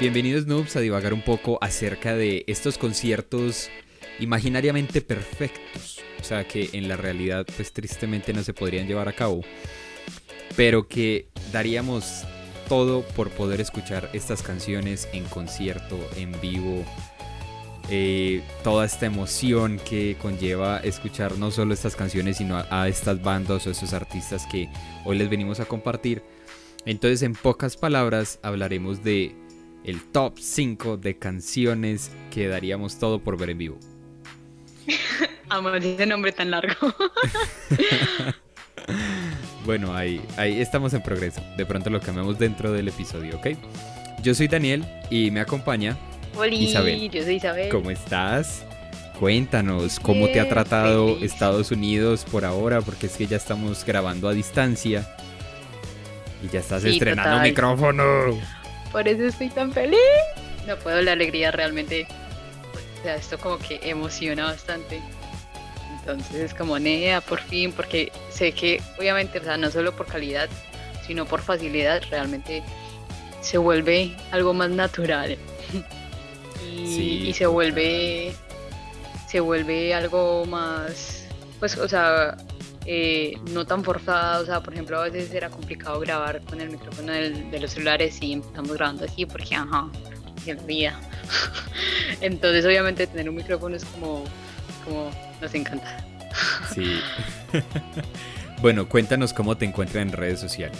Bienvenidos noobs a divagar un poco acerca de estos conciertos imaginariamente perfectos, o sea que en la realidad pues tristemente no se podrían llevar a cabo, pero que daríamos todo por poder escuchar estas canciones en concierto, en vivo, eh, toda esta emoción que conlleva escuchar no solo estas canciones, sino a, a estas bandas o estos artistas que hoy les venimos a compartir. Entonces, en pocas palabras, hablaremos de el top 5 de canciones que daríamos todo por ver en vivo. Amo ese nombre tan largo. bueno, ahí, ahí estamos en progreso. De pronto lo cambiamos dentro del episodio, ¿ok? Yo soy Daniel y me acompaña Hola, Isabel. yo soy Isabel. ¿Cómo estás? Cuéntanos cómo te ha tratado feliz. Estados Unidos por ahora, porque es que ya estamos grabando a distancia. Y ya estás Sí, estrenando total. micrófono. Por eso estoy tan feliz. No puedo, la alegría realmente. O sea, esto como que emociona bastante. Entonces es como nea, por fin, porque sé que obviamente, o sea, no solo por calidad, sino por facilidad, realmente se vuelve algo más natural. y, Sí, y se vuelve se vuelve algo más pues o sea eh, no tan forzada o sea por ejemplo a veces era complicado grabar con el micrófono del- de los celulares y empezamos grabando así porque ajá la vida entonces obviamente tener un micrófono es como como nos encanta Sí. bueno, cuéntanos cómo te encuentran en redes sociales.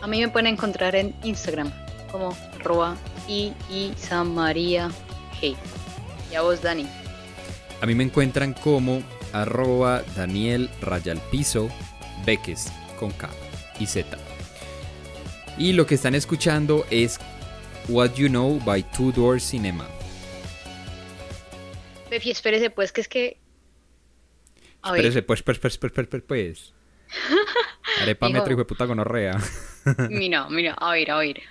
a mí me pueden encontrar en Instagram como arroba y Samaria G y a vos Dani A mí me encuentran como arroba Daniel Rayal Piso Beques con K y Z. Y lo que están escuchando es What You Know by Two Door Cinema. Pepi, espérese pues que es que a ver, Espérese, pues, pues, pues, pues, pues, pues, pues. Arepa metro hijo de puta gonorrea. Mira, mira, a ver, a ver.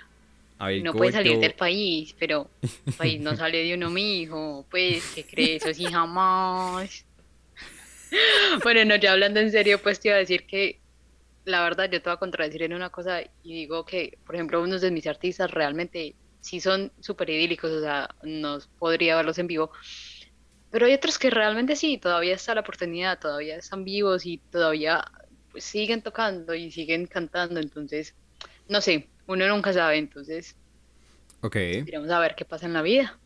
A ver, No puede salir del país, pero el país no sale de uno mismo. Pues, ¿qué crees? Eso sí, jamás. Bueno, no, ya hablando en serio, pues te iba a decir que la verdad yo te voy a contradecir en una cosa y digo que, por ejemplo, unos de mis artistas realmente sí son súper idílicos, o sea, no podría verlos en vivo. Pero hay otros que realmente sí, todavía está la oportunidad, todavía están vivos y todavía pues, siguen tocando y siguen cantando, entonces, no sé, uno nunca sabe, entonces Ok. iremos a ver qué pasa en la vida.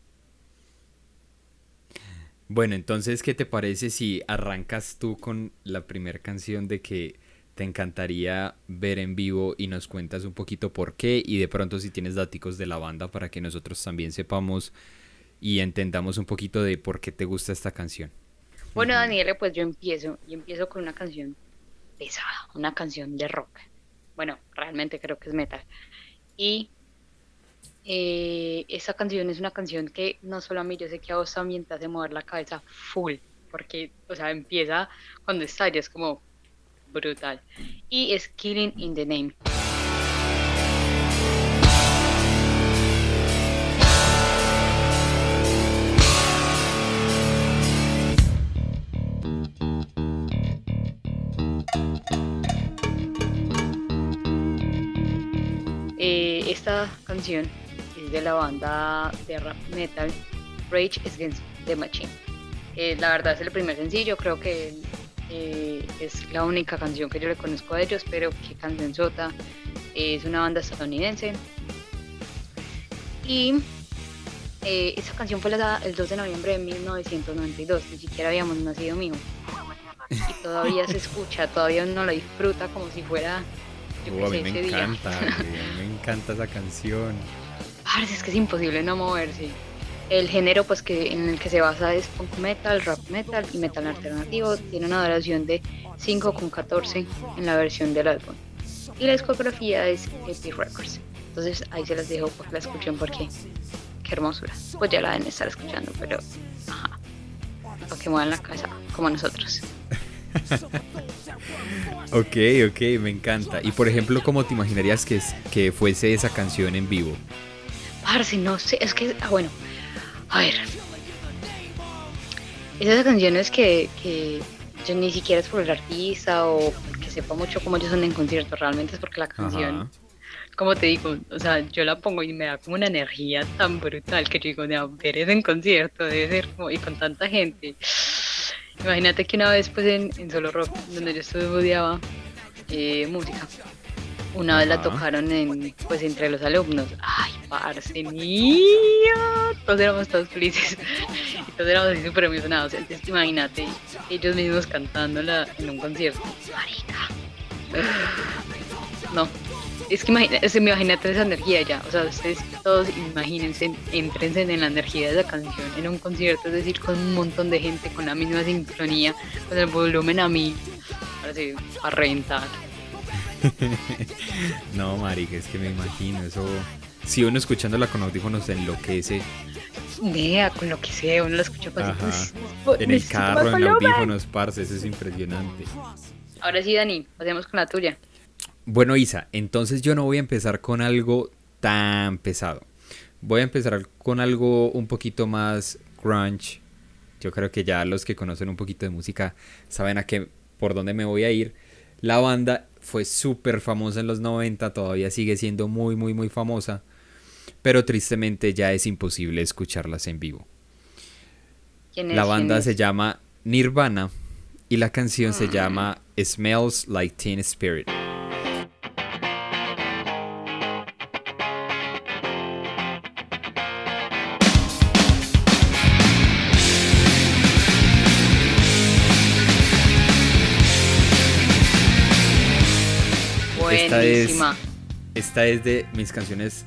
Bueno, entonces, ¿qué te parece si arrancas tú con la primera canción de que te encantaría ver en vivo y nos cuentas un poquito por qué y de pronto si tienes daticos de la banda para que nosotros también sepamos y entendamos un poquito de por qué te gusta esta canción? Bueno, Daniela, pues yo empiezo, y empiezo con una canción pesada, una canción de rock. Bueno, realmente creo que es metal. Y eh, esa canción es una canción que no solo a mí, yo sé que a vos también te hace mover la cabeza full, porque, o sea, empieza cuando estalla, es como brutal. Y es Killing in the Name. Eh, esta canción de la banda de rap metal Rage Against the Machine. Eh, la verdad es el primer sencillo, creo que eh, es la única canción que yo le conozco a ellos, pero qué canción sota. es una banda estadounidense. Y eh, esa canción fue lanzada el 2 de noviembre de 1992, ni siquiera habíamos nacido mío. Y todavía se escucha, todavía uno la disfruta como si fuera, yo Uh, a mí me día. encanta, me encanta esa canción. Parce, es que es imposible no moverse. El género pues que en el que se basa es punk metal, rap metal y metal alternativo. Tiene una duración de 5,14 en la versión del álbum. Y la discografía es Epic Records. Entonces ahí se las dejo para que la escuchen porque qué hermosura. Pues ya la deben estar escuchando, pero ajá. Para que muevan la casa como nosotros. Ok, ok, me encanta. Y por ejemplo, ¿cómo te imaginarías que, que fuese esa canción en vivo? Parce, no sé, es que, ah, bueno, a ver. Esas canciones que, que yo ni siquiera es por el artista o porque sepa mucho cómo ellos son en concierto, realmente es porque la canción Ajá. como te digo, o sea, yo la pongo y me da como una energía tan brutal que yo digo, de ver eso en concierto, debe ser como, y con tanta gente. Imagínate que una vez, pues en, Solo Rock, donde yo estudiaba eh, música, una vez la tocaron en, pues entre los alumnos. Ay, parce, mía. Todos éramos todos felices. y todos éramos así súper emocionados. Entonces, imagínate, ellos mismos cantándola en un concierto. Marica. No, es que imagínate, imagínate esa energía ya, o sea, ustedes todos imagínense, entrense en la energía de esa canción en un concierto, es decir, con un montón de gente, con la misma sincronía, con el volumen a mí, para, así, para reventar. no, marica, es que me imagino, eso, si uno escuchándola con audífonos enloquece. Vea, con lo que sea, uno la escucha así, pues, En el carro, en audífonos, parce, eso es impresionante. Ahora sí, Dani, pasemos con la tuya. Bueno, Isa, entonces yo no voy a empezar con algo tan pesado. Voy a empezar con algo un poquito más grunge. Yo creo que ya los que conocen un poquito de música saben a qué por dónde me voy a ir. La banda fue súper famosa en los 90, todavía sigue siendo muy muy muy famosa, pero tristemente ya es imposible escucharlas en vivo. la banda se llama Nirvana y la canción se ah. llama Smells Like Teen Spirit. Esta es, de mis canciones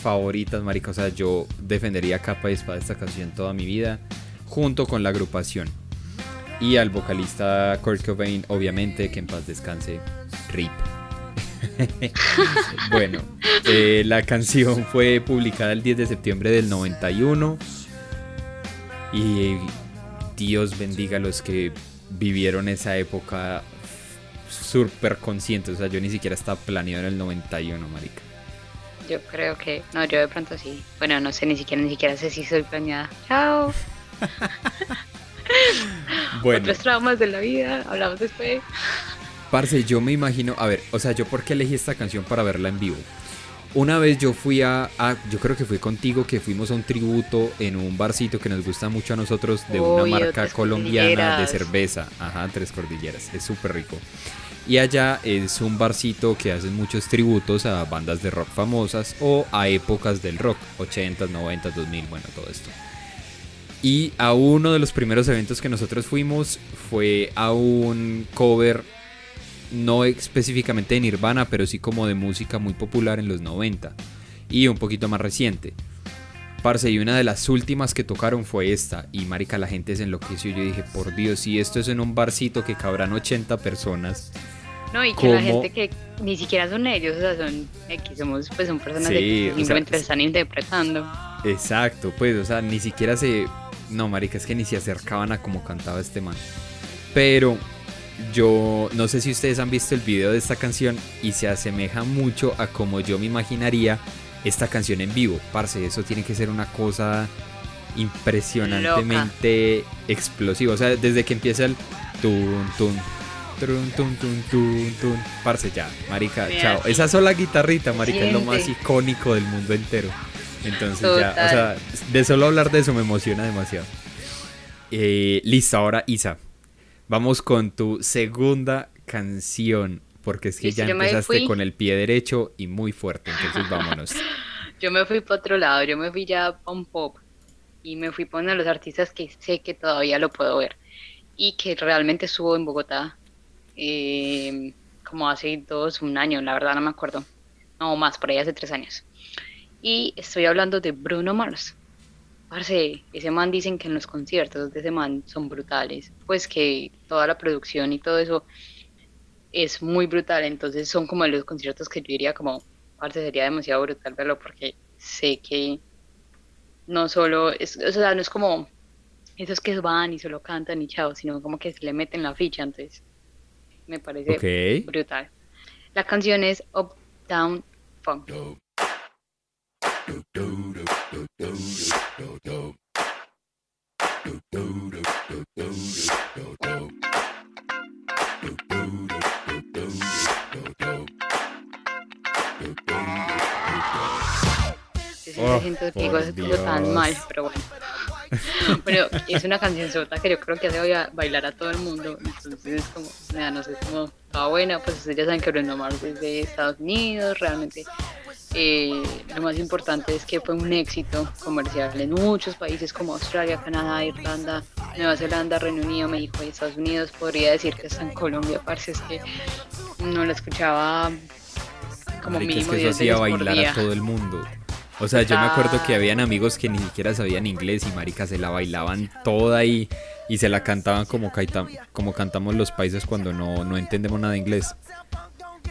favoritas, marica. O sea, yo defendería capa y espada esta canción toda mi vida, junto con la agrupación. Y al vocalista Kurt Cobain, obviamente, que en paz descanse, RIP. bueno, eh, la canción fue publicada el 10 de septiembre del 91. Y Dios bendiga a los que vivieron esa época súper consciente. O sea, yo ni siquiera estaba planeado en el 91, marica. Yo creo que. No, yo de pronto sí. Bueno, no sé, ni siquiera, ni siquiera sé si soy planeada. Chao. bueno. Otros traumas de la vida, hablamos después. Parce, yo me imagino. A ver, o sea, yo por qué elegí esta canción para verla en vivo. Una vez yo fui a, yo creo que fui contigo, que fuimos a un tributo en un barcito que nos gusta mucho a nosotros de una marca colombiana de cerveza. Ajá, Tres Cordilleras. Es súper rico. Y allá es un barcito que hace muchos tributos a bandas de rock famosas o a épocas del rock, 80s, 90s, 2000, bueno, todo esto. Y a uno de los primeros eventos que nosotros fuimos fue a un cover, no específicamente de Nirvana, pero sí como de música muy popular en los 90 y un poquito más reciente. Parce, y una de las últimas que tocaron fue esta. Y marica, la gente se enloqueció. Yo dije, por Dios, si esto es en un barcito que cabrán 80 personas. No, y que la gente que ni siquiera son ellos, o sea, son X, somos, pues son personas que simplemente están interpretando. Exacto, pues, o sea, ni siquiera se. No, marica, es que ni se acercaban a como cantaba este man. Pero yo no sé si ustedes han visto el video de esta canción y se asemeja mucho a como yo me imaginaría esta canción en vivo. Parce, eso tiene que ser una cosa impresionantemente explosiva. O sea, desde que empieza el tun tun tun tun tun tun tun. Parce, ya, marica, chao. Esa sola guitarrita, marica, es lo más icónico del mundo entero. Entonces ya, o sea, de solo hablar de eso me emociona demasiado. Eh, listo, ahora Isa, vamos con tu segunda canción porque es que ya empezaste con el pie derecho y muy fuerte, entonces vámonos. yo me fui para otro lado, yo me fui ya un pop y me fui por uno de los artistas que sé que todavía lo puedo ver y que realmente estuvo en Bogotá eh, como hace dos, un año, la verdad no me acuerdo, no más, por ahí hace tres años. Y estoy hablando de Bruno Mars. Parce, ese man dicen que en los conciertos de ese man son brutales, pues que toda la producción y todo eso es muy brutal, entonces son como los conciertos que yo diría como, parte sería demasiado brutal verlo porque sé que no solo, es, o sea, no es como esos que van y solo cantan y chao, sino como que se le meten la ficha, entonces me parece brutal. La canción es Uptown Funk. Oh, eso tan mal, pero bueno. Bueno, es una canción sota que yo creo que hace ba- bailar a todo el mundo. Entonces es como, nada, no sé, como toda buena. Pues ustedes ya saben que Bruno Mars es de Estados Unidos. Realmente eh, lo más importante es que fue un éxito comercial en muchos países como Australia, Canadá, Irlanda, Nueva Zelanda, Reino Unido, México y Estados Unidos. Podría decir que está en Colombia, parce, es que no la escuchaba como Marica, es mínimo que eso 10 hacía bailar día. a todo el mundo. O sea, yo me acuerdo que habían amigos que ni siquiera sabían inglés y marica se la bailaban toda y, y se la cantaban como, como cantamos los países cuando no, no entendemos nada de inglés.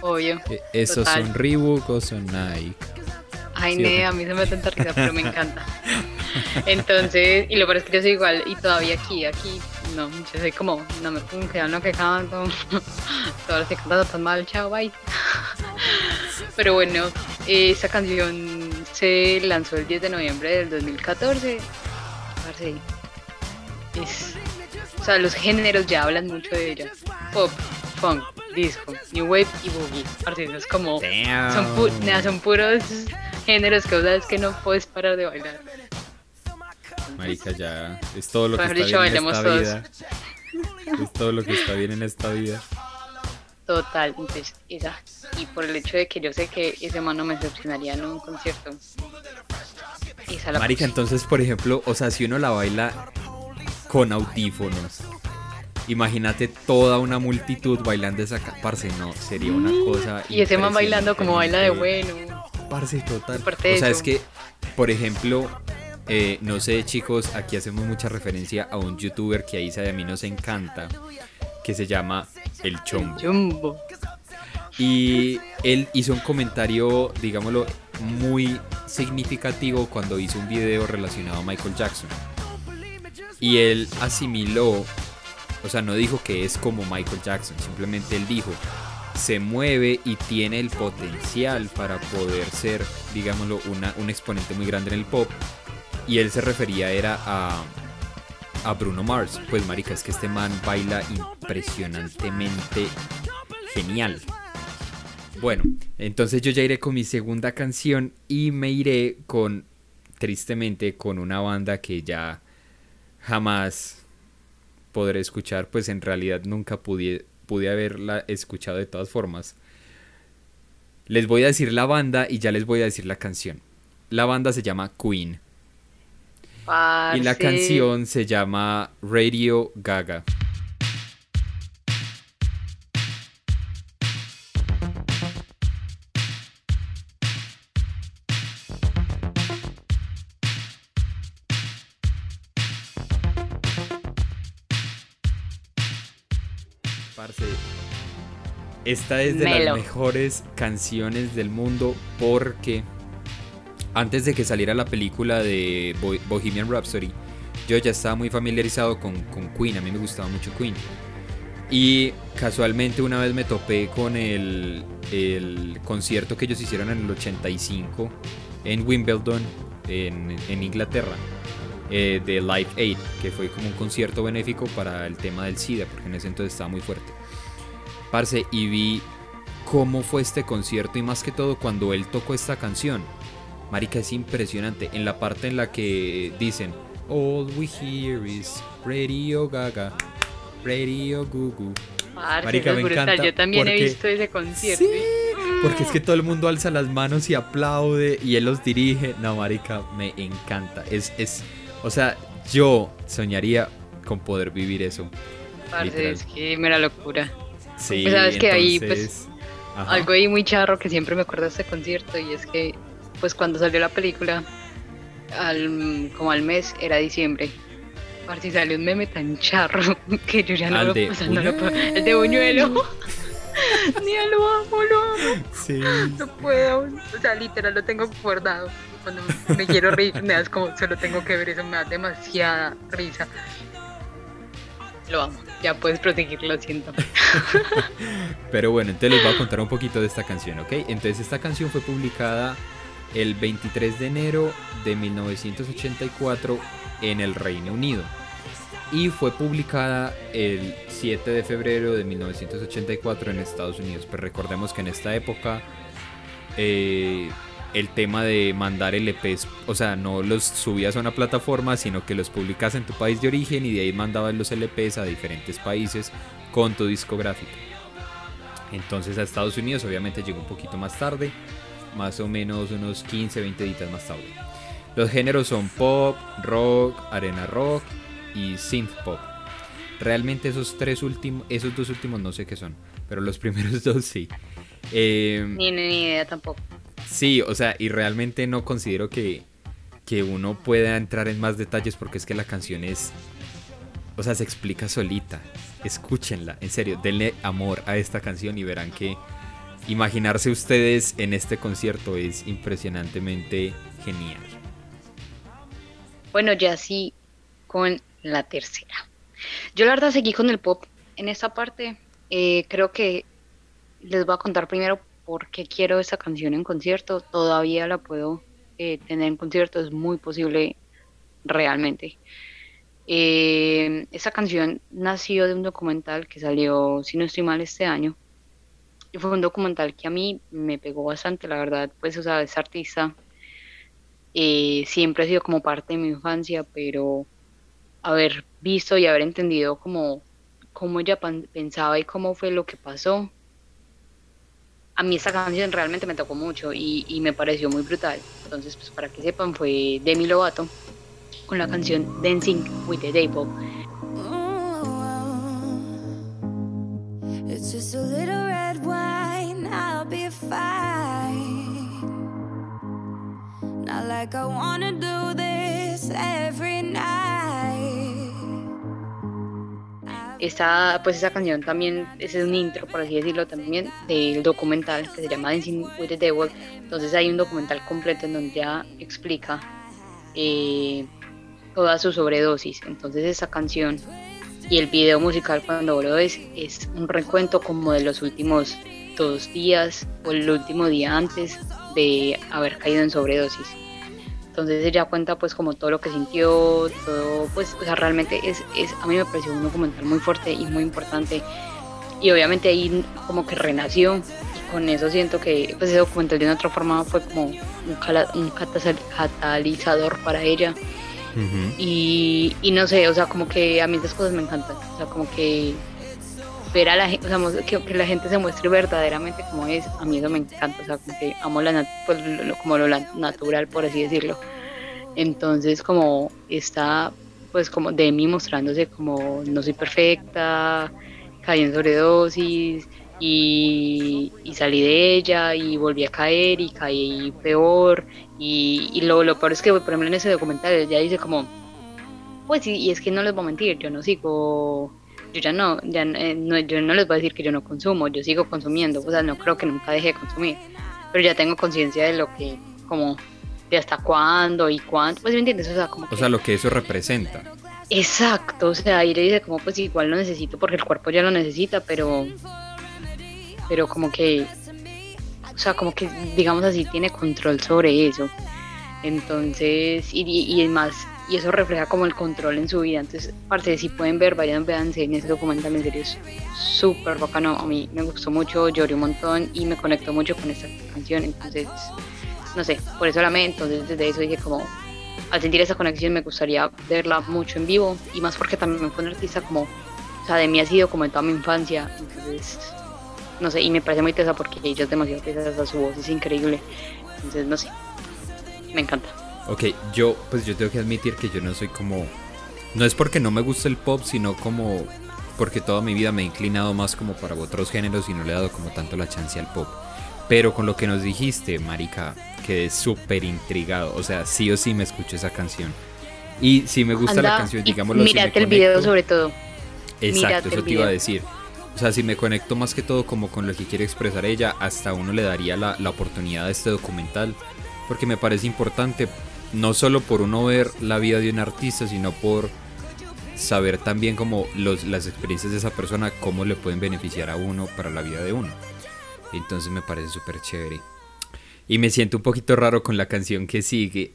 Obvio. Eh, Esos Total. son Reebok o son Nike. Ay, Sí, ne, a mí se me da tanta risa, pero me encanta. Entonces, y lo peor es que yo soy igual, y todavía aquí, aquí, no, yo soy como, no me pongo que lo que canto, todas las que cantan tan mal, chao, bye. Pero bueno, esta canción se lanzó el 10 de noviembre del 2014. Parce, es, o sea, los géneros ya hablan mucho de ella. Pop, funk, disco, new wave y boogie. Es como... Son, pu- son puros géneros que sabes que no puedes parar de bailar. Marica, ya es todo lo que está dicho, bien en esta todos. vida. Es todo lo que está bien en esta vida. Total, entonces esa. Y por el hecho de que yo sé que ese man no me decepcionaría en un concierto. Esa la Marica, puse. entonces, por ejemplo, o sea, si uno la baila con audífonos, imagínate toda una multitud bailando esa parce, no, sería una cosa Y ese man bailando como baila de bueno. Parce, total. O sea, eso. es que, por ejemplo, eh, no sé, chicos, aquí hacemos mucha referencia a un youtuber que a Isa y a mí nos encanta, que se llama El Chombo. Jumbo. Y él hizo un comentario, digámoslo, muy significativo cuando hizo un video relacionado a Michael Jackson. Y él asimiló, o sea, no dijo que es como Michael Jackson, simplemente él dijo, se mueve y tiene el potencial para poder ser, digámoslo, una, un exponente muy grande en el pop. Y él se refería era a, a Bruno Mars. Pues marica, es que este man baila impresionantemente genial. Bueno, entonces yo ya iré con mi segunda canción y me iré con, tristemente, con una banda que ya jamás podré escuchar, pues en realidad nunca pude, pude haberla escuchado de todas formas. Les voy a decir la banda y ya les voy a decir la canción. La banda se llama Queen y la canción se llama Radio Gaga. Esta es de Melo. las mejores canciones del mundo porque antes de que saliera la película de Bo- Bohemian Rhapsody, yo ya estaba muy familiarizado con, con Queen, a mí me gustaba mucho Queen. Y casualmente una vez me topé con el, el concierto que ellos hicieron en el 85 en Wimbledon, en, en Inglaterra, eh, de Live Aid, que fue como un concierto benéfico para el tema del SIDA, porque en ese entonces estaba muy fuerte. Parce, y vi cómo fue este concierto y más que todo cuando él tocó esta canción. Marica, es impresionante. En la parte en la que dicen, All we hear is Radio Gaga, Radio Gugu. Parce, Marica, me brutal. encanta Yo también he porque- visto ese concierto. Sí, porque es que todo el mundo alza las manos y aplaude y él los dirige. No, marica, me encanta. Es, es, o sea, yo soñaría con poder vivir eso. Parce, es que mera locura. Sí, Pues, sabes que ahí, pues, ajá. Algo ahí muy charro que siempre me acuerdo de este concierto y es que pues cuando salió la película al, como al mes era diciembre. Parce, y salió un meme tan charro que yo ya no lo, de o sea, no lo puedo-. El de Buñuelo. Ni lo amo, lo amo. Sí. No puedo. O sea, literal lo tengo guardado. Cuando me quiero reír, me das como solo tengo que ver eso, me da demasiada risa. Lo amo. Ya puedes proseguir, lo siento. Pero bueno, entonces les voy a contar un poquito de esta canción, ¿ok? Entonces esta canción fue publicada el 23 de enero de 1984 en el Reino Unido. Y fue publicada el 7 de febrero de 1984 en Estados Unidos. Pero recordemos que en esta época, eh, el tema de mandar LPs, o sea, no los subías a una plataforma, sino que los publicas en tu país de origen y de ahí mandabas los LPs a diferentes países con tu discográfica. Entonces a Estados Unidos obviamente llegó un poquito más tarde, más o menos unos 15, 20 días más tarde. Los géneros son pop, rock, arena rock y synth pop. Realmente esos tres últimos, esos dos últimos no sé qué son, pero los primeros dos sí. Eh, ni, ni idea tampoco. Sí, o sea, y realmente no considero que, que uno pueda entrar en más detalles porque es que la canción es, o sea, se explica solita. Escúchenla, en serio, denle amor a esta canción y verán que imaginarse ustedes en este concierto es impresionantemente genial. Bueno, ya sí, con la tercera. Yo la verdad seguí con el pop en esta parte. Eh, creo que les voy a contar primero por qué quiero esa canción en concierto. Todavía la puedo eh, tener en concierto, es muy posible realmente. Eh, esa canción nació de un documental que salió, si no estoy mal, este año. Y fue un documental que a mí me pegó bastante, la verdad. Pues, o sea, artista eh, siempre ha sido como parte de mi infancia, pero haber visto y haber entendido cómo, cómo ella pensaba y cómo fue lo que pasó, a mí esta canción realmente me tocó mucho y, y, me pareció muy brutal. Entonces, pues para que sepan, fue Demi Lovato con la canción Dancing with the Devil. It's just a little red wine, I'll be fine. Not like I wanna do this every night. Esa, pues esa canción también es un intro, por así decirlo, también del documental que se llama Dancing with the Devil. Entonces hay un documental completo en donde ya explica eh, toda su sobredosis. Entonces esa canción y el video musical cuando lo ves es un recuento como de los últimos dos días o el último día antes de haber caído en sobredosis. Entonces ella cuenta pues como todo lo que sintió, todo, pues, o sea, realmente es, es, a mí me pareció un documental muy fuerte y muy importante. Y obviamente ahí como que renació y con eso siento que pues ese documental de una otra forma fue como un, un catalizador para ella. y, y, no sé, o sea, como que a mí esas cosas me encantan. O sea, como que ver a la que, la gente se muestre verdaderamente como es, a mí eso me encanta, o sea, como que amo la pues, como lo natural, por así decirlo. Entonces, como está, pues como de mí mostrándose como no soy perfecta, caí en sobredosis y, y salí de ella y volví a caer y caí peor. Y, lo, lo peor es que, por ejemplo, en ese documental ella dice como, pues, y es que no les voy a mentir, yo no sigo yo ya no, ya eh, no, yo no les voy a decir que yo no consumo, yo sigo consumiendo, o sea, no creo que nunca deje de consumir, pero ya tengo conciencia de lo que, como, de hasta cuándo y cuánto, pues me entiendes, o sea, como... O sea, lo que eso representa. Exacto, o sea, ahí le dice como, pues igual lo necesito porque el cuerpo ya lo necesita, pero, pero como que, o sea, como que, digamos así, tiene control sobre eso. Entonces, y, y, y más, y eso refleja como el control en su vida. Entonces, aparte, si pueden ver, vayan, véanse en ese documental, en serio es súper bacano. A mí me gustó mucho, lloré un montón y me conectó mucho con esta canción. Entonces, no sé, por eso la amé. Entonces, desde eso dije como, al sentir esa conexión me gustaría verla mucho en vivo y más porque también fue una artista como, o sea, de mí ha sido como en toda mi infancia. Entonces, no sé, y me parece muy tesa porque ella es demasiado tesa, su voz es increíble. Entonces, no sé, me encanta. Ok, yo pues yo tengo que admitir que yo no soy como... No es porque no me gusta el pop, sino como porque toda mi vida me he inclinado más como para otros géneros y no le he dado como tanto la chance al pop. Pero con lo que nos dijiste, Marica, quedé súper intrigado. O sea, sí o sí me escucho esa canción. Y si me gusta la canción, digámoslo Mírate el video sobre todo. Exacto, eso te iba a decir. O sea, si me conecto más que todo como con lo que quiere expresar ella, hasta uno le daría la, la oportunidad de este documental. Porque me parece importante no solo por uno ver la vida de un artista, sino por saber también como los, las experiencias de esa persona, cómo le pueden beneficiar a uno para la vida de uno. Entonces me parece súper chévere. Y me siento un poquito raro con la canción que sigue.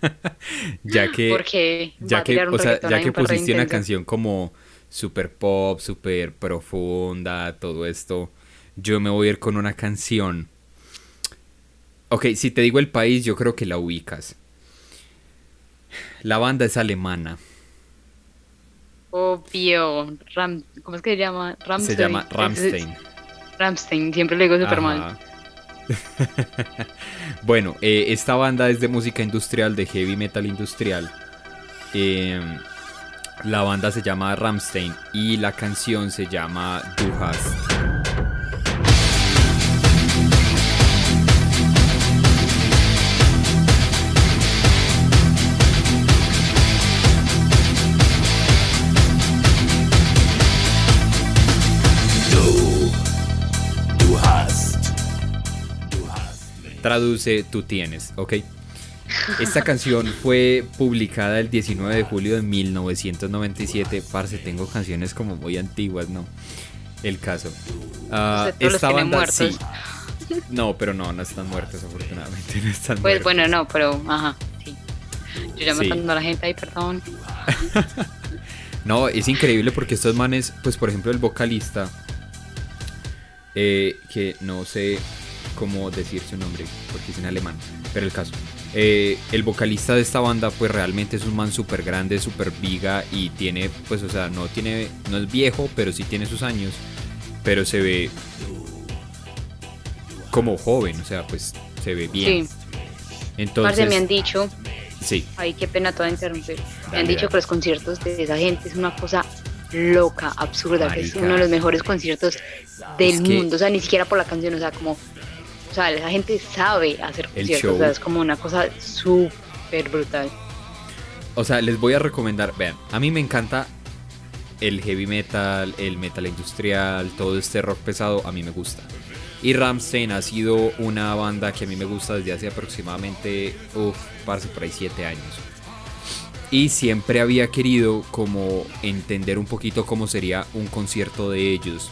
ya que, ya que, o sea, ya que pusiste una canción como super pop, super profunda, todo esto, yo me voy a ir con una canción Ok, si te digo el país, yo creo que la ubicas. La banda es alemana. Obvio. Ram, ¿Cómo es que se llama? Se llama Ramstein. Ramstein, siempre le digo super mal. bueno, eh, esta banda es de música industrial, de heavy metal industrial. Em, la banda se llama Ramstein y la canción se llama Du hast. Traduce tú tienes, ¿ok? Esta canción fue publicada el 19 de julio de 1997. Parce, tengo canciones como muy antiguas, ¿no? El caso. Uh, esta banda sí. No, pero no, no están muertos, afortunadamente. No están pues bueno, no, pero ajá, sí. Yo ya matando a la gente ahí, perdón. no, es increíble porque estos manes, pues por ejemplo, el vocalista, eh, que no sé cómo decir su nombre, porque es en alemán, pero el caso. Eh, el vocalista de esta banda, pues realmente es un man súper grande, súper viga y tiene, pues, o sea, no tiene, no es viejo, pero sí tiene sus años, pero se ve como joven, o sea, pues se ve bien. Sí. Entonces, me han dicho, sí. Ay, qué pena toda interrumpir. me han dicho que los conciertos de esa gente es una cosa loca, absurda, que es uno de los mejores conciertos del mundo, o sea, ni siquiera por la canción, o sea, como o sea, la gente sabe hacer conciertos, o sea, es como una cosa súper brutal. O sea, les voy a recomendar, vean, a mí me encanta el heavy metal, el metal industrial, todo este rock pesado, a mí me gusta. Y Ramstein ha sido una banda que a mí me gusta desde hace aproximadamente, uff, parece por ahí 7 años. Y siempre había querido como entender un poquito cómo sería un concierto de ellos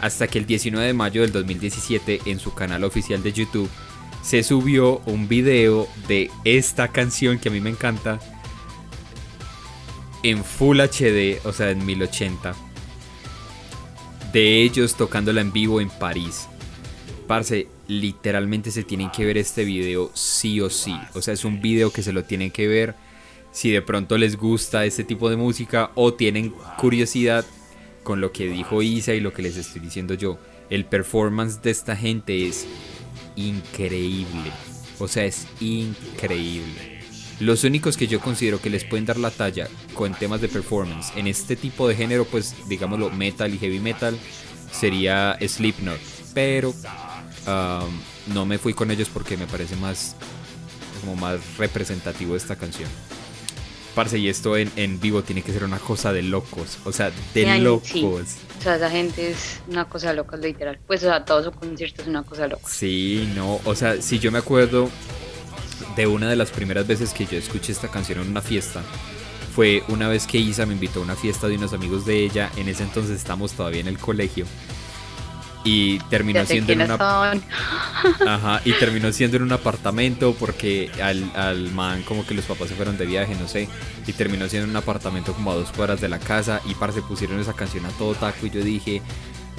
hasta que el 19 de mayo del 2017 en su canal oficial de YouTube se subió un video de esta canción que a mí me encanta en Full HD, o sea, en 1080, de ellos tocándola en vivo en París. Parce, literalmente se tienen que ver este video sí o sí. O sea, es un video que se lo tienen que ver si de pronto les gusta este tipo de música o tienen curiosidad con lo que dijo Isa y lo que les estoy diciendo yo. El performance de esta gente es increíble. O sea, es increíble. Los únicos que yo considero que les pueden dar la talla con temas de performance en este tipo de género, pues digámoslo metal y heavy metal, sería Slipknot. Pero um, no me fui con ellos porque me parece más como más representativo esta canción y esto en, vivo tiene que ser una cosa de locos, o sea, de locos. O sea, esa gente es una cosa loca, literal. Pues, o sea, todo su concierto es una cosa loca. Sí, no, o sea, si yo me acuerdo de una de las primeras veces que yo escuché esta canción en una fiesta, fue una vez que Isa me invitó a una fiesta de unos amigos de ella, en ese entonces estamos todavía en el colegio y terminó siendo en una Ajá, y terminó siendo en un apartamento porque al, al man como que los papás se fueron de viaje, no sé, y terminó siendo en un apartamento como a dos cuadras de la casa y parce pusieron esa canción a todo taco y yo dije,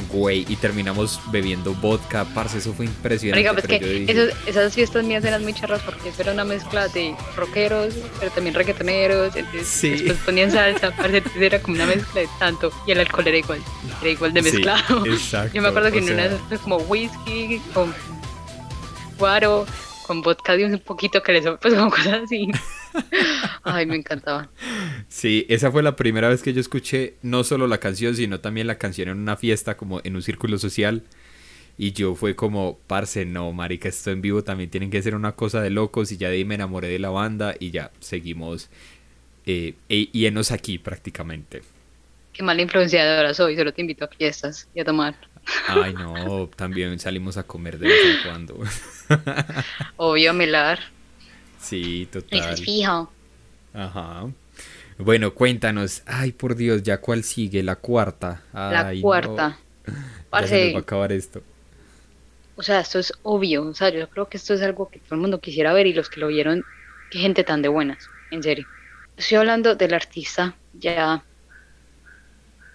güey, y terminamos bebiendo vodka, parce, eso fue impresionante. Oiga, pues que esas fiestas mías eran muy charras porque eso era una mezcla de rockeros, pero también reggaetoneros, entonces sí. después ponían salsa, parce, era como una mezcla de tanto, y el alcohol era igual, era igual de mezclado. exacto. Yo me acuerdo que en una fue como whisky con guaro, con vodka de un poquito que les pues como cosas así. Ay, me encantaba. Sí, esa fue la primera vez que yo escuché no solo la canción, sino también la canción en una fiesta, como en un círculo social. Y yo fue como, parce, no, marica, esto en vivo también tienen que ser una cosa de locos. Y ya de ahí me enamoré de la banda y ya seguimos eh, e, y enos aquí prácticamente. Qué mala influenciadora soy, solo te invito a fiestas y a tomar. Ay, no, también salimos a comer de vez en cuando. Obvio, melar. Sí, total. Eso es fijo. Ajá. Bueno, cuéntanos. Ay, por Dios, ¿ya cuál sigue? La cuarta. la cuarta. Ya se va a acabar esto. O sea, esto es obvio. O sea, yo creo que esto es algo que todo el mundo quisiera ver y los que lo vieron, qué gente tan de buenas. En serio. Estoy hablando del artista ya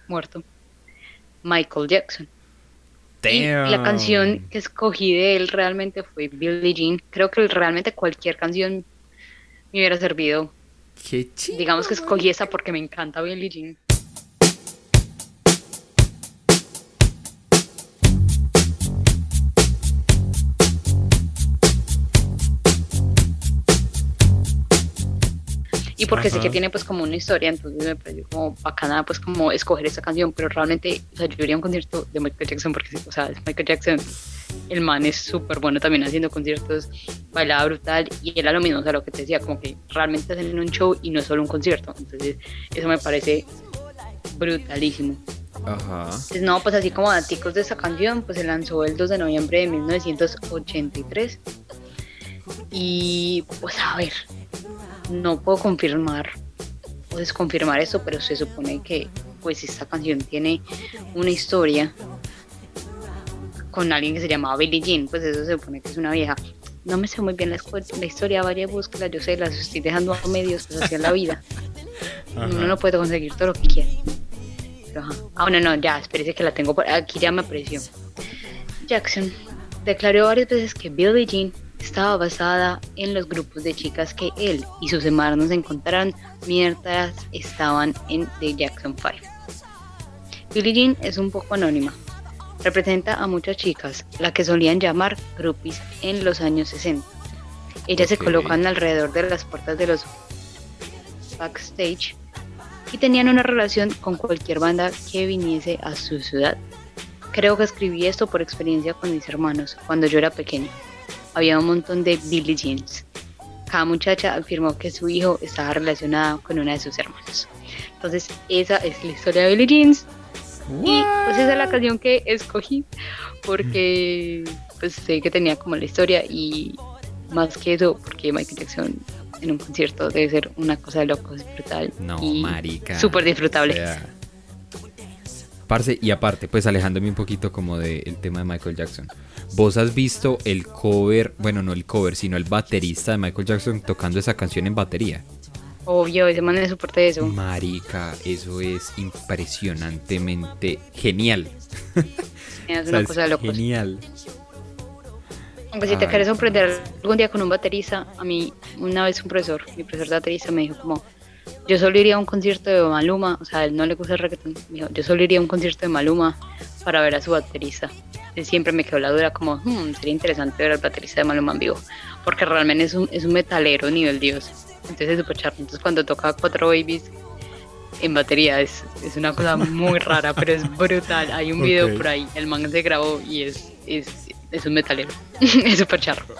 muerto, Michael Jackson. Y la canción que escogí de él realmente fue Billie Jean. Creo que realmente cualquier canción me hubiera servido. Qué chido. Digamos que escogí esa porque me encanta Billie Jean. Y porque sé que tiene pues como una historia, entonces me pareció como bacana pues como escoger esa canción, pero realmente, o sea, yo iría a un concierto de Michael Jackson porque, o sea, es Michael Jackson, el man es súper bueno también haciendo conciertos, bailaba brutal y era lo mismo, o sea, lo que te decía, como que realmente hacen un show y no es solo un concierto, entonces eso me parece brutalísimo. Ajá. Entonces, no, pues así como datos de esa canción, pues se lanzó el 2 de noviembre de 1983. Y pues a ver, no puedo confirmar o desconfirmar eso, pero se supone que pues esta canción tiene una historia con alguien que se llamaba Billie Jean, pues eso se supone que es una vieja. No me sé muy bien la, la historia, vaya búsquela, yo sé, las estoy dejando a medios, pues así la vida. Uno no puede conseguir todo lo que quiere. Ah, bueno, no, ya, espérese que la tengo por aquí, ya me apareció. Jackson declaró varias veces que Billie Jean estaba basada en los grupos de chicas que él y sus hermanos encontraron mientras estaban en The Jackson 5. Billie Jean es un poco anónima. Representa a muchas chicas, la que solían llamar groupies en los años 60. Ellas se colocan alrededor de las puertas de los backstage y tenían una relación con cualquier banda que viniese a su ciudad. Creo que escribí esto por experiencia con mis hermanos cuando yo era pequeño había un montón de Billie Jeans. Cada muchacha afirmó que su hijo estaba relacionado con una de sus hermanos. Entonces, esa es la historia de Billie Jeans. Y pues esa es la canción que escogí porque pues sé que tenía como la historia y más que eso porque Michael Jackson en un concierto debe ser una cosa de loco, es brutal. No, y marica. Súper disfrutable. Parce, y aparte, pues alejándome un poquito como del tema de Michael Jackson. ¿Vos has visto el cover, bueno, no el cover, sino el baterista de Michael Jackson tocando esa canción en batería? Obvio, ese man es soporte de eso. Marica, eso es impresionantemente genial. Es una cosa de locos. Genial. Aunque si te quieres sorprender algún día con un baterista, a mí una vez un profesor, mi profesor de baterista me dijo como, yo solo iría a un concierto de Maluma, o sea, a él no le gusta el reggaetón, dijo, yo solo iría a un concierto de Maluma para ver a su baterista. siempre me quedó la duda como, hmm, sería interesante ver al baterista de Maluma en vivo, porque realmente es un, es un metalero nivel dios. Entonces es súper charro. Entonces cuando toca Cuatro Babies en batería es, es una cosa muy rara, pero es brutal. Hay un video por ahí, el man se grabó y es, es, es un metalero. es súper charro.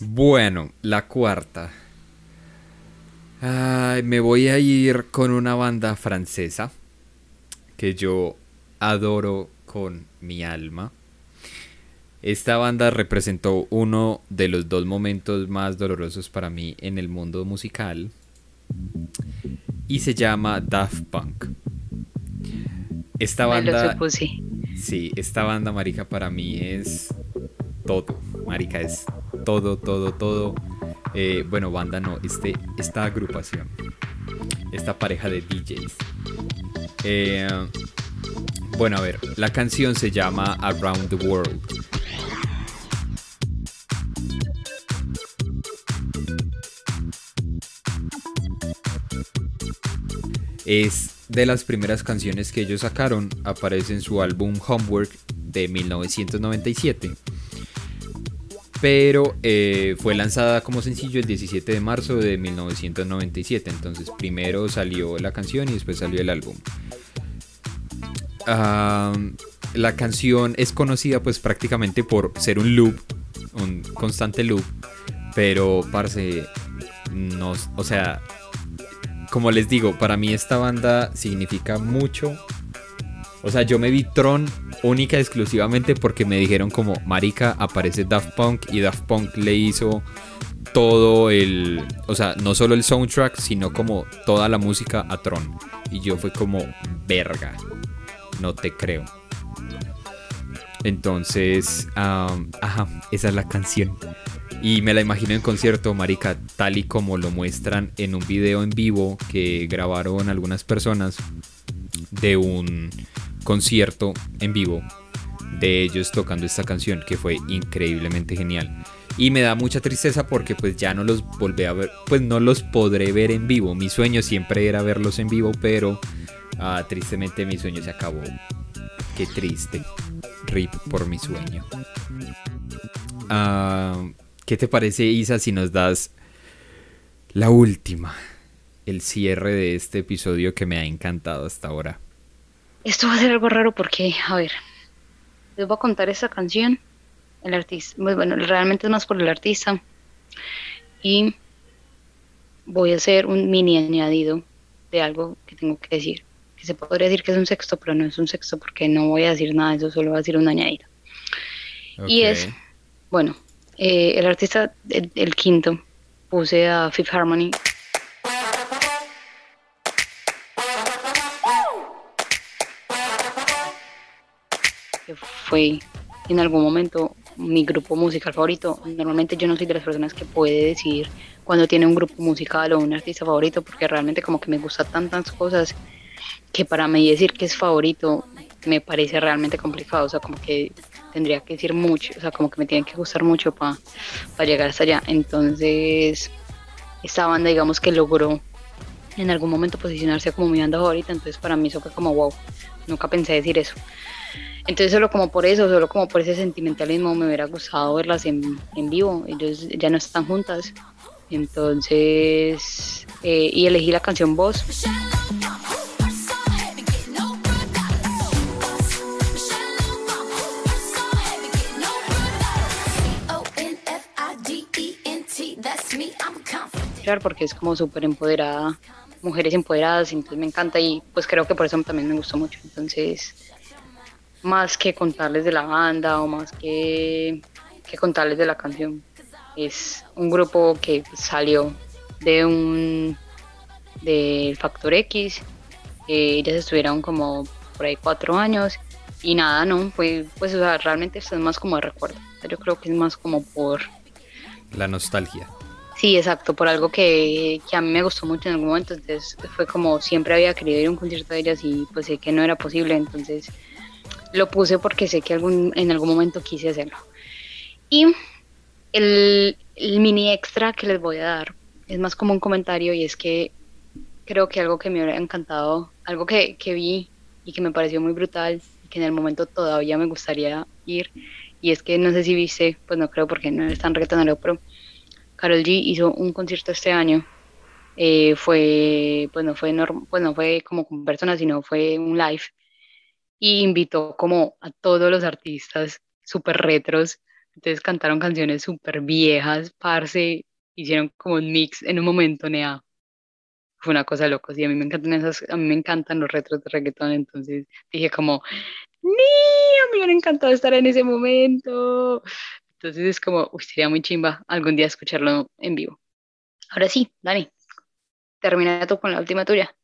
Bueno, la cuarta. Ay, me voy a ir con una banda francesa que yo adoro con mi alma. Esta banda representó uno de los dos momentos más dolorosos para mí en el mundo musical y se llama Daft Punk. Esta banda, sí, esta banda, marica, para mí es todo, marica, es todo, todo, todo. Eh, bueno, banda no, este, esta agrupación, esta pareja de DJs. Eh, bueno, a ver, la canción se llama Around the World. Es de las primeras canciones que ellos sacaron, aparece en su álbum Homework de 1997 pero eh, fue lanzada como sencillo el 17 de marzo de 1997. Entonces primero salió la canción y después salió el álbum. la canción es conocida pues prácticamente por ser un loop, un constante loop, pero parce, no, o sea, como les digo, para mí esta banda significa mucho o sea, yo me vi Tron única y exclusivamente porque me dijeron como, marica, aparece Daft Punk y Daft Punk le hizo todo el, o sea, no solo el soundtrack, sino como toda la música a Tron. Y yo fue como, verga, no te creo. Entonces, ajá, esa es la canción. Y me la imagino en concierto, marica, tal y como lo muestran en un video en vivo que grabaron algunas personas de un concierto en vivo de ellos tocando esta canción, que fue increíblemente genial. Y me da mucha tristeza porque pues ya no los volví a ver, pues no los podré ver en vivo. Mi sueño siempre era verlos en vivo, pero ah, tristemente mi sueño se acabó. Qué triste. Rip por mi sueño. Ah, ¿Qué te parece, Isa, si nos das la última, el cierre de este episodio que me ha encantado hasta ahora? Esto va a ser algo raro porque, a ver, les voy a contar esa canción. El artista, pues bueno, realmente es más por el artista. Y voy a hacer un mini añadido de algo que tengo que decir. Que se podría decir que es un sexto, pero no es un sexto porque no voy a decir nada eso, solo voy a decir un añadido. Y es, bueno, eh, el artista, el, quinto, puse a Fifth Harmony. Que fue en algún momento mi grupo musical favorito. Normalmente yo no soy de las personas que puede decir cuando tiene un grupo musical o un artista favorito, porque realmente como que me gusta tantas cosas que para mí decir que es favorito me parece realmente complicado. O sea, como que tendría que decir mucho, o sea, como que me tiene que gustar mucho para llegar hasta allá. Entonces, esta banda, digamos que logró en algún momento posicionarse como mi banda favorita, entonces para mí eso fue como wow, nunca pensé decir eso. Entonces solo como por eso, solo como por ese sentimentalismo me hubiera gustado verlas en, en vivo, ellos ya no están juntas, entonces, eh, y elegí la canción Voz. porque es como súper empoderada, mujeres empoderadas, entonces me encanta y pues creo que por eso también me gustó mucho. Entonces, más que contarles de la banda o más que, que contarles de la canción, es un grupo que salió de un del Factor X, ellas estuvieron como por ahí cuatro años y nada, no, fue pues o sea, realmente esto es más como de recuerdo, yo creo que es más como por la nostalgia. Sí, exacto, por algo que, a mí me gustó mucho en algún momento, entonces fue como siempre había querido ir a un concierto de ellas y pues sé que no era posible, entonces lo puse porque sé que algún, en algún momento quise hacerlo. Y el, mini extra que les voy a dar es más como un comentario y es que creo que algo que me hubiera encantado, algo que, que vi y que me pareció muy brutal que en el momento todavía me gustaría ir, y es que no sé si viste, pues no creo porque no es tan reggaetonero, pero Carol G hizo un concierto este año. Eh, fue, pues no fue, pues no fue como con personas, sino fue un live. Y invitó como a todos los artistas súper retros. Entonces cantaron canciones súper viejas, parce, hicieron como un mix en un momento, nea. Fue una cosa loca, y a mí me encantan esas, a mí me encantan los retros de reggaetón, entonces dije como, ni, a mí me hubiera encantado estar en ese momento. Entonces es como, uy, sería muy chimba algún día escucharlo en vivo. Ahora sí, Dani, termina tú con la última tuya.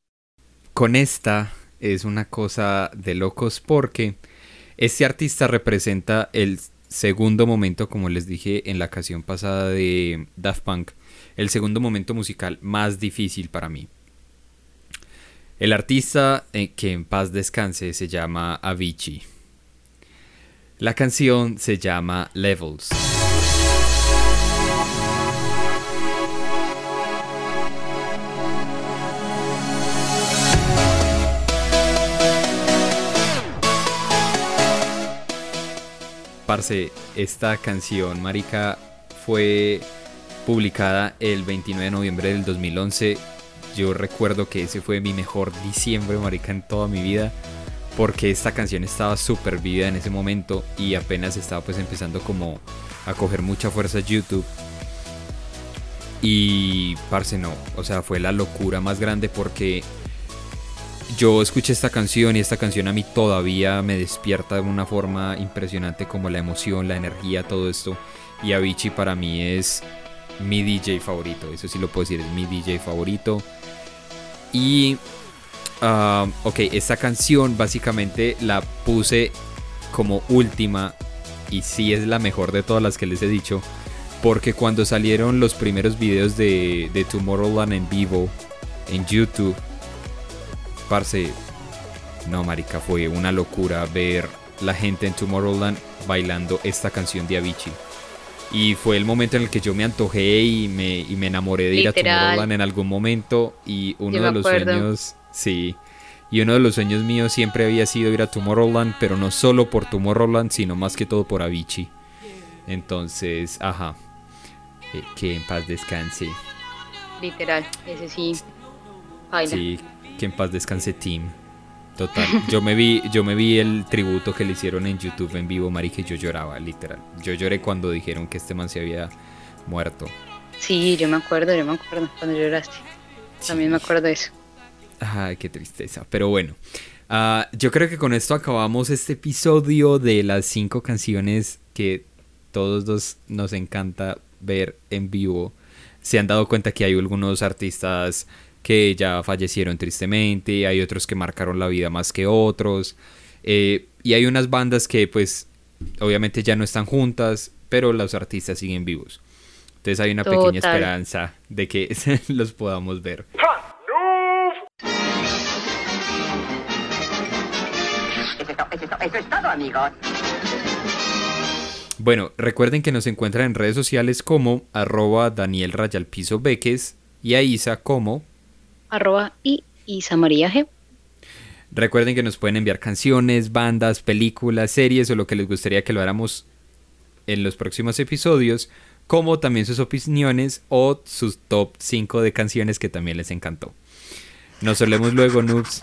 Con esta es una cosa de locos porque este artista representa el segundo momento, como les dije en la ocasión pasada de Daft Punk, el segundo momento musical más difícil para mí. El artista eh, que en paz descanse se llama Avicii. La canción se llama Levels. Esta canción, marica, fue publicada el 29 de noviembre del 2011. Yo recuerdo que ese fue mi mejor diciembre, marica, en toda mi vida porque esta canción estaba súper viva en ese momento y apenas estaba pues empezando como a coger mucha fuerza YouTube. Y parce no, o sea, fue la locura más grande porque yo escuché esta canción y esta canción a mí todavía me despierta de una forma impresionante como la emoción, la energía, todo esto. Y Avicii para mí es mi DJ favorito, eso sí lo puedo decir, es mi DJ favorito. Y Ah, ok, esta canción básicamente la puse como última y sí es la mejor de todas las que les he dicho. Porque cuando salieron los primeros videos de, de Tomorrowland en vivo en YouTube, parce, no, marica, fue una locura ver la gente en Tomorrowland bailando esta canción de Avicii. Y fue el momento en el que yo me antojé y me, y me enamoré de ir a Tomorrowland en algún momento. Y uno de los sueños, sí, y uno de los sueños míos siempre había sido ir a Tomorrowland, pero no solo por Tomorrowland, sino más que todo por Avicii. Entonces, ajá, eh, que en paz descanse. Literal, ese sí. Sí, que en paz descanse Tim. Total. Yo me vi, yo me vi el tributo que le hicieron en YouTube en vivo, Mari, que yo lloraba, literal. Yo lloré cuando dijeron que este man se había muerto. Sí, yo me acuerdo, yo me acuerdo cuando lloraste. También me acuerdo de eso. Ay, qué tristeza. Pero bueno, ah, yo creo que con esto acabamos este episodio de las cinco canciones que todos dos nos encanta ver en vivo. Se han dado cuenta que hay algunos artistas que ya fallecieron tristemente, hay otros que marcaron la vida más que otros, eh, y hay unas bandas que pues obviamente ya no están juntas, pero los artistas siguen vivos. Entonces hay una pequeña esperanza de que los podamos ver. Eso es todo, amigos. Bueno, recuerden que nos encuentran en redes sociales como arroba Daniel Rayalpiso Beques y a Isa como arroba y Isa María G. Recuerden que nos pueden enviar canciones, bandas, películas, series o lo que les gustaría que lo hagamos en los próximos episodios, como también sus opiniones o sus top 5 de canciones que también les encantó. Nos solemos luego, noobs.